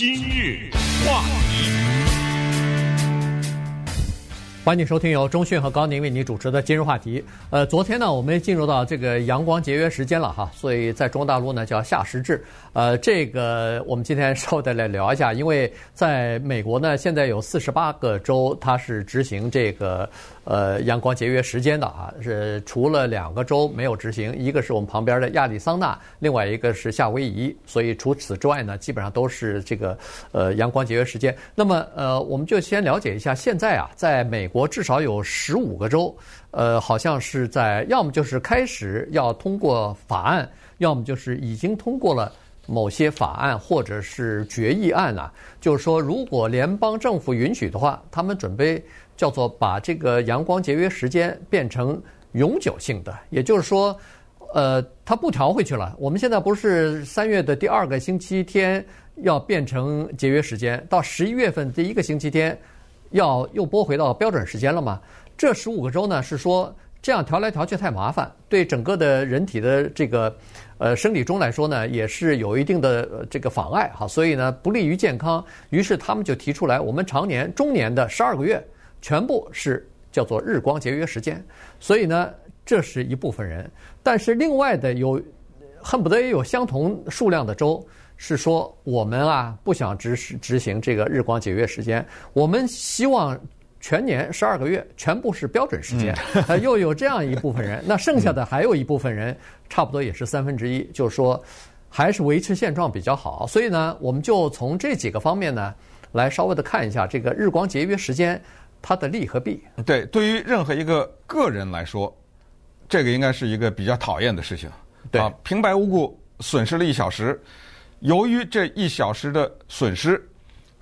今日话题，欢迎收听由中讯和高宁为你主持的今日话题。呃，昨天呢，我们进入到这个阳光节约时间了哈，所以在中大陆呢叫夏时制。呃，这个我们今天稍微的来聊一下，因为在美国呢，现在有四十八个州，它是执行这个。呃，阳光节约时间的啊，是除了两个州没有执行，一个是我们旁边的亚利桑那，另外一个是夏威夷。所以除此之外呢，基本上都是这个呃阳光节约时间。那么呃，我们就先了解一下，现在啊，在美国至少有十五个州，呃，好像是在要么就是开始要通过法案，要么就是已经通过了某些法案或者是决议案啊，就是说如果联邦政府允许的话，他们准备。叫做把这个阳光节约时间变成永久性的，也就是说，呃，它不调回去了。我们现在不是三月的第二个星期天要变成节约时间，到十一月份第一个星期天要又拨回到标准时间了吗？这十五个州呢是说这样调来调去太麻烦，对整个的人体的这个呃生理钟来说呢也是有一定的这个妨碍哈，所以呢不利于健康。于是他们就提出来，我们常年中年的十二个月。全部是叫做日光节约时间，所以呢，这是一部分人。但是另外的有，恨不得也有相同数量的州是说，我们啊不想执执行这个日光节约时间，我们希望全年十二个月全部是标准时间。又有这样一部分人，那剩下的还有一部分人，差不多也是三分之一，就是说还是维持现状比较好。所以呢，我们就从这几个方面呢来稍微的看一下这个日光节约时间。它的利和弊，对，对于任何一个个人来说，这个应该是一个比较讨厌的事情。对啊，平白无故损失了一小时，由于这一小时的损失，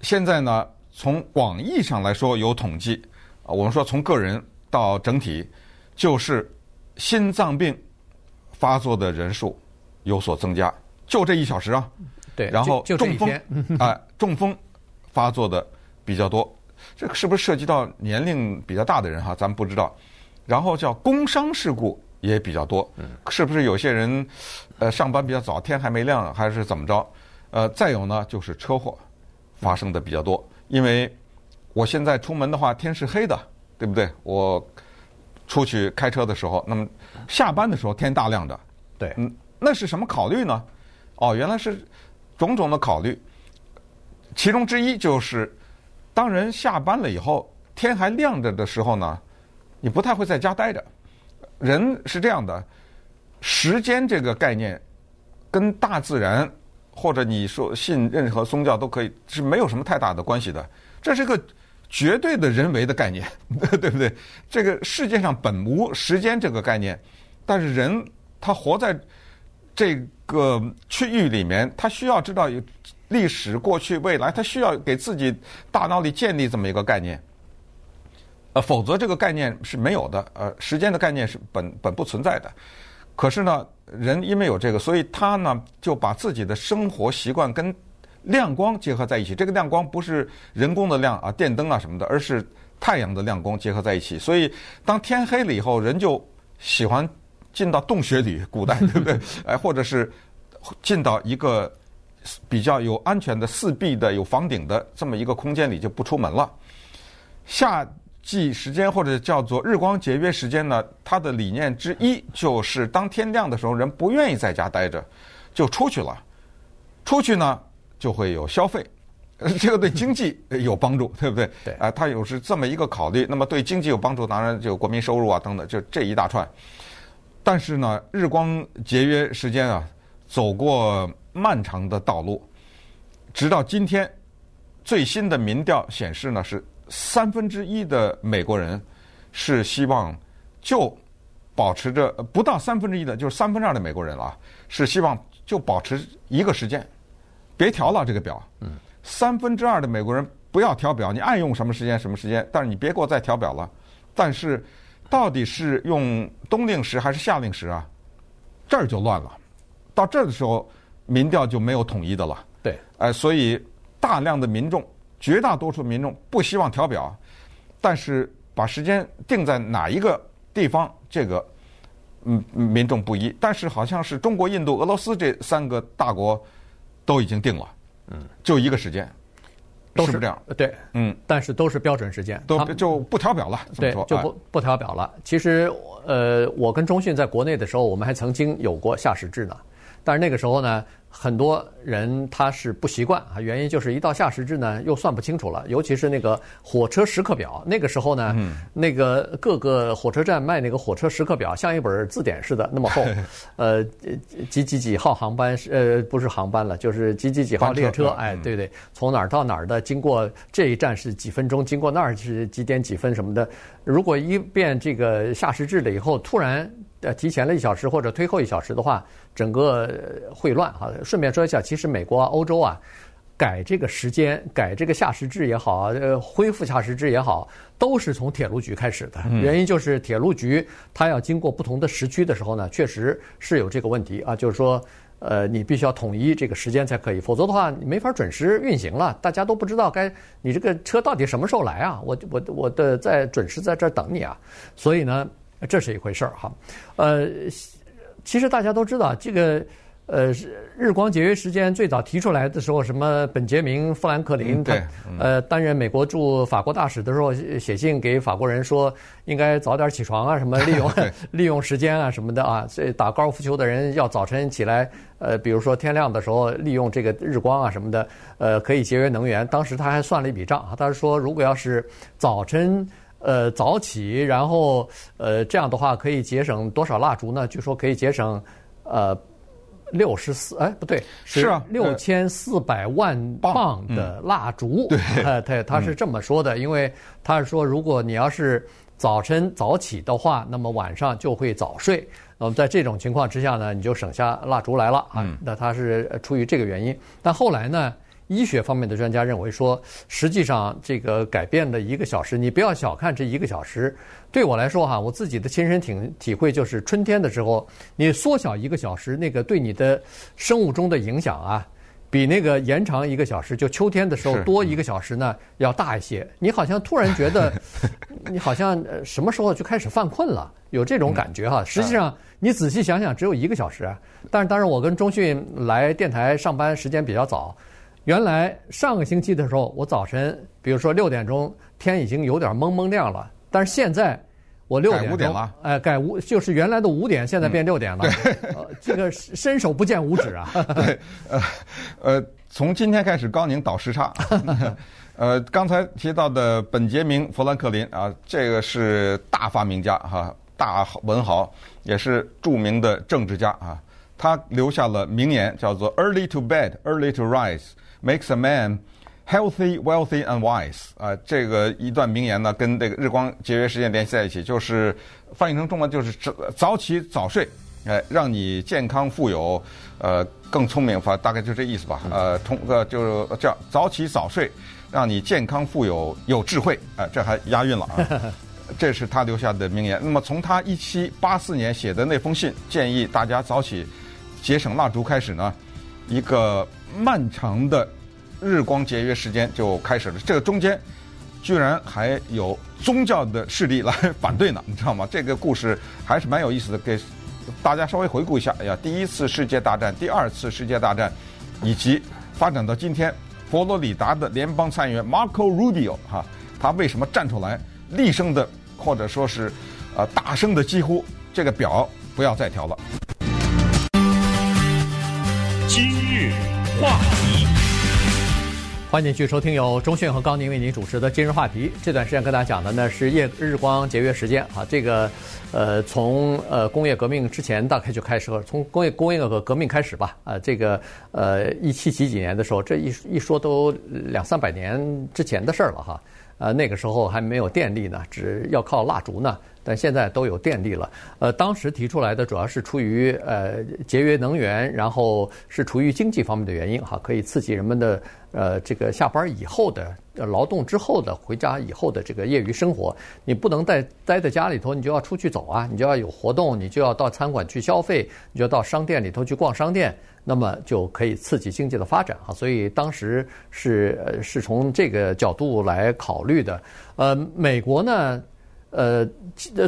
现在呢，从广义上来说有统计，啊，我们说从个人到整体，就是心脏病发作的人数有所增加，就这一小时啊。对，然后中风 啊、呃，中风发作的比较多。这个是不是涉及到年龄比较大的人哈？咱们不知道。然后叫工伤事故也比较多，是不是有些人呃上班比较早，天还没亮还是怎么着？呃，再有呢就是车祸发生的比较多，因为我现在出门的话天是黑的，对不对？我出去开车的时候，那么下班的时候天大亮的，对，嗯，那是什么考虑呢？哦，原来是种种的考虑，其中之一就是。当人下班了以后，天还亮着的时候呢，你不太会在家待着。人是这样的，时间这个概念跟大自然或者你说信任何宗教都可以是没有什么太大的关系的。这是个绝对的人为的概念，对不对？这个世界上本无时间这个概念，但是人他活在这个区域里面，他需要知道有。历史、过去、未来，他需要给自己大脑里建立这么一个概念，呃，否则这个概念是没有的。呃，时间的概念是本本不存在的。可是呢，人因为有这个，所以他呢就把自己的生活习惯跟亮光结合在一起。这个亮光不是人工的亮啊，电灯啊什么的，而是太阳的亮光结合在一起。所以当天黑了以后，人就喜欢进到洞穴里，古代对不对？哎，或者是进到一个。比较有安全的四壁的有房顶的这么一个空间里就不出门了。夏季时间或者叫做日光节约时间呢，它的理念之一就是当天亮的时候，人不愿意在家待着，就出去了。出去呢就会有消费，这个对经济有帮助，对不对？对。啊，它有是这么一个考虑。那么对经济有帮助，当然就国民收入啊等等，就这一大串。但是呢，日光节约时间啊，走过。漫长的道路，直到今天，最新的民调显示呢，是三分之一的美国人是希望就保持着不到三分之一的，就是三分之二的美国人啊，是希望就保持一个时间，别调了这个表。嗯，三分之二的美国人不要调表，你爱用什么时间什么时间，但是你别给我再调表了。但是到底是用冬令时还是夏令时啊？这儿就乱了。到这儿的时候。民调就没有统一的了，对，呃，所以大量的民众，绝大多数民众不希望调表，但是把时间定在哪一个地方，这个嗯民众不一，但是好像是中国、印度、俄罗斯这三个大国都已经定了，嗯，就一个时间，都是这样？对，嗯，但是都是标准时间，都就不调表了。对，就不不调表了。其实，呃，我跟中讯在国内的时候，我们还曾经有过下时制呢，但是那个时候呢。很多人他是不习惯啊，原因就是一到夏时制呢，又算不清楚了。尤其是那个火车时刻表，那个时候呢，嗯、那个各个火车站卖那个火车时刻表，像一本字典似的那么厚。呃，几几几号航班是呃不是航班了，就是几几几号列车。哎，对对，从哪儿到哪儿的，经过这一站是几分钟，经过那儿是几点几分什么的。如果一变这个夏时制了以后，突然。呃，提前了一小时或者推后一小时的话，整个会乱哈。顺便说一下，其实美国啊、欧洲啊，改这个时间、改这个夏时制也好啊，呃，恢复夏时制也好，都是从铁路局开始的。原因就是铁路局它要经过不同的时区的时候呢，确实是有这个问题啊，就是说，呃，你必须要统一这个时间才可以，否则的话你没法准时运行了，大家都不知道该你这个车到底什么时候来啊？我我我的在准时在这儿等你啊，所以呢。这是一回事儿哈，呃，其实大家都知道，这个呃日光节约时间最早提出来的时候，什么本杰明·富兰克林他呃担任美国驻法国大使的时候，写信给法国人说，应该早点起床啊，什么利用利用时间啊什么的啊，所以打高尔夫球的人要早晨起来，呃，比如说天亮的时候利用这个日光啊什么的，呃，可以节约能源。当时他还算了一笔账啊，他说如果要是早晨。呃，早起，然后呃，这样的话可以节省多少蜡烛呢？据说可以节省呃六十四，哎，不对，是啊，六千四百万磅的蜡烛。对，呃，他他是这么说的，因为他是说，如果你要是早晨早起的话，那么晚上就会早睡。那么在这种情况之下呢，你就省下蜡烛来了啊。那他是出于这个原因，但后来呢？医学方面的专家认为说，实际上这个改变的一个小时，你不要小看这一个小时。对我来说哈，我自己的亲身体体会就是，春天的时候你缩小一个小时，那个对你的生物钟的影响啊，比那个延长一个小时，就秋天的时候多一个小时呢要大一些。你好像突然觉得，你好像什么时候就开始犯困了，有这种感觉哈。实际上你仔细想想，只有一个小时。但是当然，我跟中讯来电台上班时间比较早。原来上个星期的时候，我早晨，比如说六点钟，天已经有点蒙蒙亮了。但是现在我六点钟，哎，改五就是原来的五点，现在变六点了。嗯、对、呃，这个伸手不见五指啊。对，呃，呃，从今天开始高宁倒时差。呃，刚才提到的本杰明·富兰克林啊，这个是大发明家哈，大文豪，也是著名的政治家啊。他留下了名言，叫做 “Early to bed, early to rise”。Makes a man healthy, wealthy and wise。啊，这个一段名言呢，跟这个日光节约时间联系在一起，就是翻译成中文就是早早起早睡，哎，让你健康富有，呃，更聪明，反大概就这意思吧。呃，通呃就是叫早起早睡，让你健康富有有智慧，哎，这还押韵了啊。这是他留下的名言。那么从他一七八四年写的那封信，建议大家早起节省蜡烛开始呢，一个。漫长的日光节约时间就开始了，这个中间居然还有宗教的势力来反对呢，你知道吗？这个故事还是蛮有意思的，给大家稍微回顾一下。哎呀，第一次世界大战、第二次世界大战，以及发展到今天，佛罗里达的联邦参议员 Marco Rubio 哈，他为什么站出来，厉声的或者说是呃大声的疾呼，这个表不要再调了。话题，欢迎继续收听由中讯和高宁为您主持的今日话题。这段时间跟大家讲的呢是夜日光节约时间啊，这个呃从呃工业革命之前大概就开始了，从工业工业革革命开始吧啊，这个呃一七几几年的时候，这一一说都两三百年之前的事儿了哈。呃，那个时候还没有电力呢，只要靠蜡烛呢。但现在都有电力了。呃，当时提出来的主要是出于呃节约能源，然后是出于经济方面的原因哈，可以刺激人们的呃这个下班以后的劳动之后的回家以后的这个业余生活。你不能待待在家里头，你就要出去走啊，你就要有活动，你就要到餐馆去消费，你就要到商店里头去逛商店，那么就可以刺激经济的发展哈。所以当时是呃是从这个角度来考虑的。呃，美国呢？呃，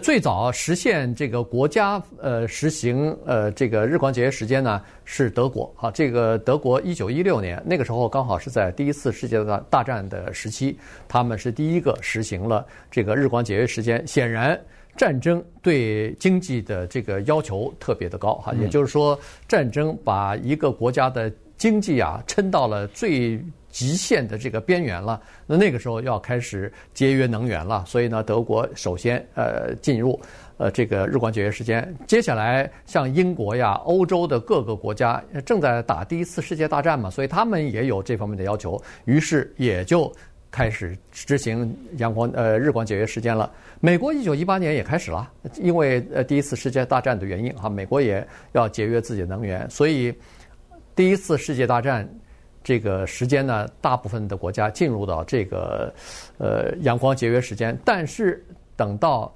最早实现这个国家呃实行呃这个日光节约时间呢是德国啊，这个德国一九一六年那个时候刚好是在第一次世界大大战的时期，他们是第一个实行了这个日光节约时间。显然，战争对经济的这个要求特别的高哈，也就是说，战争把一个国家的经济啊撑到了最。极限的这个边缘了，那那个时候要开始节约能源了，所以呢，德国首先呃进入呃这个日光节约时间。接下来像英国呀、欧洲的各个国家正在打第一次世界大战嘛，所以他们也有这方面的要求，于是也就开始执行阳光呃日光节约时间了。美国一九一八年也开始了，因为呃第一次世界大战的原因哈，美国也要节约自己的能源，所以第一次世界大战。这个时间呢，大部分的国家进入到这个呃阳光节约时间，但是等到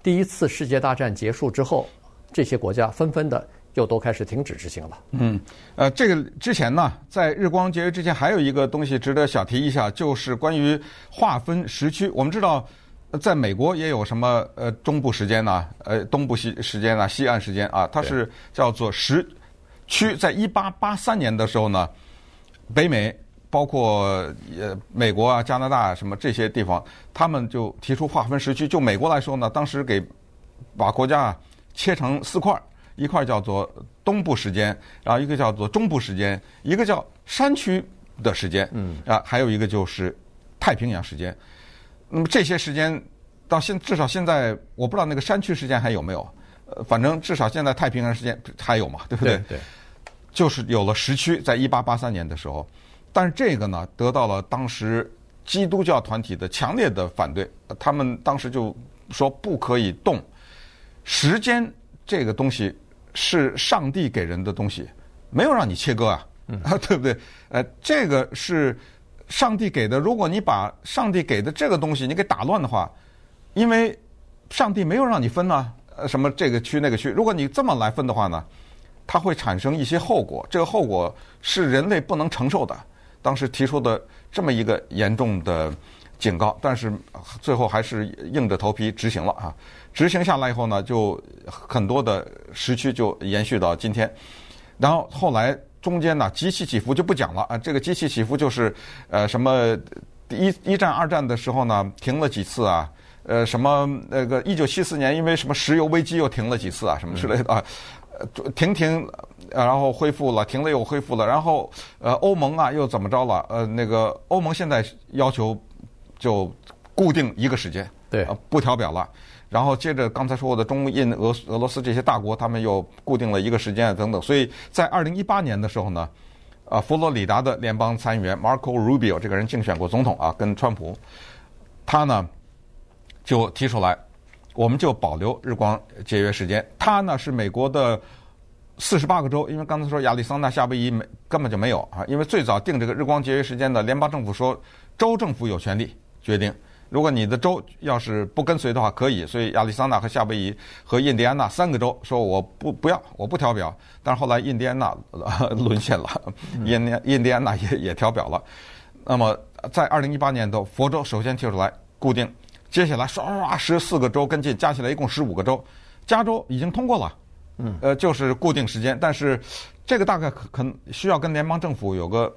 第一次世界大战结束之后，这些国家纷纷的又都开始停止执行了。嗯，呃，这个之前呢，在日光节约之前，还有一个东西值得小提一下，就是关于划分时区。我们知道，在美国也有什么呃中部时间呐，呃东部西时间啊，西岸时间啊，它是叫做时区。在一八八三年的时候呢。北美包括呃美国啊、加拿大什么这些地方，他们就提出划分时区。就美国来说呢，当时给把国家切成四块，一块叫做东部时间，然后一个叫做中部时间，一个叫山区的时间，嗯啊，还有一个就是太平洋时间。那么这些时间到现至少现在我不知道那个山区时间还有没有，呃，反正至少现在太平洋时间还有嘛，对不对？对。对就是有了时区，在一八八三年的时候，但是这个呢，得到了当时基督教团体的强烈的反对。他们当时就说不可以动时间这个东西是上帝给人的东西，没有让你切割啊，啊，对不对？呃，这个是上帝给的。如果你把上帝给的这个东西你给打乱的话，因为上帝没有让你分呢，呃，什么这个区那个区，如果你这么来分的话呢？它会产生一些后果，这个后果是人类不能承受的。当时提出的这么一个严重的警告，但是最后还是硬着头皮执行了啊！执行下来以后呢，就很多的时区就延续到今天。然后后来中间呢，极其起伏就不讲了啊。这个机器起伏就是呃什么一一战二战的时候呢，停了几次啊？呃什么那个一九七四年因为什么石油危机又停了几次啊？什么之类的啊？停停，然后恢复了，停了又恢复了，然后呃，欧盟啊又怎么着了？呃，那个欧盟现在要求就固定一个时间，对，不调表了。然后接着刚才说的中印俄俄罗斯这些大国，他们又固定了一个时间等等。所以在二零一八年的时候呢，啊，佛罗里达的联邦参议员 Marco Rubio 这个人竞选过总统啊，跟川普，他呢就提出来。我们就保留日光节约时间。它呢是美国的四十八个州，因为刚才说亚利桑那、夏威夷没根本就没有啊。因为最早定这个日光节约时间的联邦政府说，州政府有权利决定。如果你的州要是不跟随的话，可以。所以亚利桑那和夏威夷和印第安纳三个州说我不不要，我不调表。但是后来印第安纳沦陷了，印第印第安纳也也调表了。那么在二零一八年的佛州首先提出来固定。接下来唰，十四个州跟进，加起来一共十五个州。加州已经通过了，嗯，呃，就是固定时间，但是这个大概可可能需要跟联邦政府有个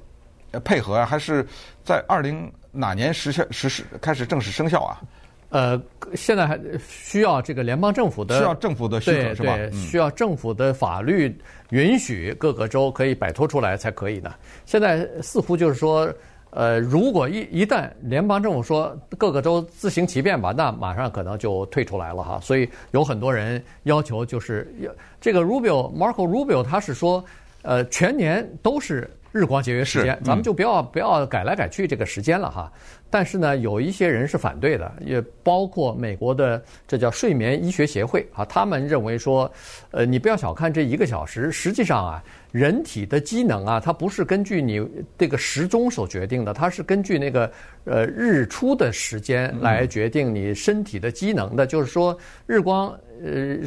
配合啊，还是在二零哪年实现实施开始正式生效啊？呃，现在还需要这个联邦政府的需要政府的许可是吧？对，需要政府的法律允许各个州可以摆脱出来才可以呢。现在似乎就是说。呃，如果一一旦联邦政府说各个州自行其便吧，那马上可能就退出来了哈。所以有很多人要求就是要这个 Rubio Marco Rubio 他是说，呃，全年都是日光节约时间，咱们就不要不要改来改去这个时间了哈。但是呢，有一些人是反对的，也包括美国的这叫睡眠医学协会啊，他们认为说，呃，你不要小看这一个小时，实际上啊。人体的机能啊，它不是根据你这个时钟所决定的，它是根据那个呃日出的时间来决定你身体的机能的。就是说，日光呃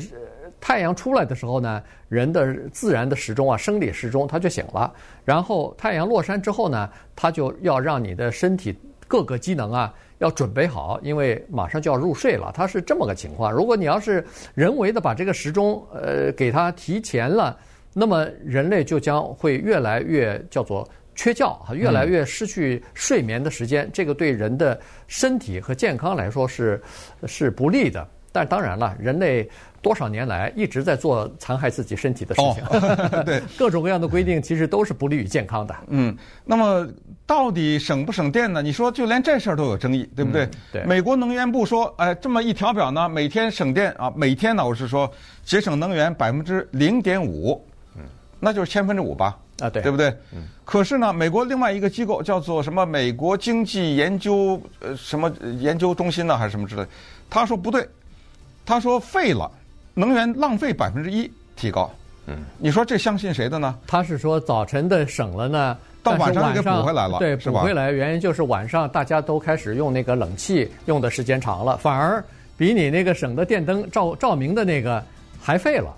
太阳出来的时候呢，人的自然的时钟啊，生理时钟它就醒了。然后太阳落山之后呢，它就要让你的身体各个机能啊。要准备好，因为马上就要入睡了。它是这么个情况。如果你要是人为的把这个时钟呃给它提前了，那么人类就将会越来越叫做缺觉，越来越失去睡眠的时间。这个对人的身体和健康来说是是不利的。但当然了，人类。多少年来一直在做残害自己身体的事情，哦、对各种各样的规定，其实都是不利于健康的。嗯，那么到底省不省电呢？你说就连这事儿都有争议，对不对？嗯、对。美国能源部说，哎，这么一调表呢，每天省电啊，每天呢，我是说节省能源百分之零点五，嗯，那就是千分之五吧？啊，对，对不对？嗯。可是呢，美国另外一个机构叫做什么美国经济研究呃什么研究中心呢，还是什么之类，他说不对，他说废了。能源浪费百分之一提高，嗯，你说这相信谁的呢？他是说早晨的省了呢，到晚上给补回来了，对？补回来原因就是晚上大家都开始用那个冷气用的时间长了，反而比你那个省的电灯照照明的那个还废了。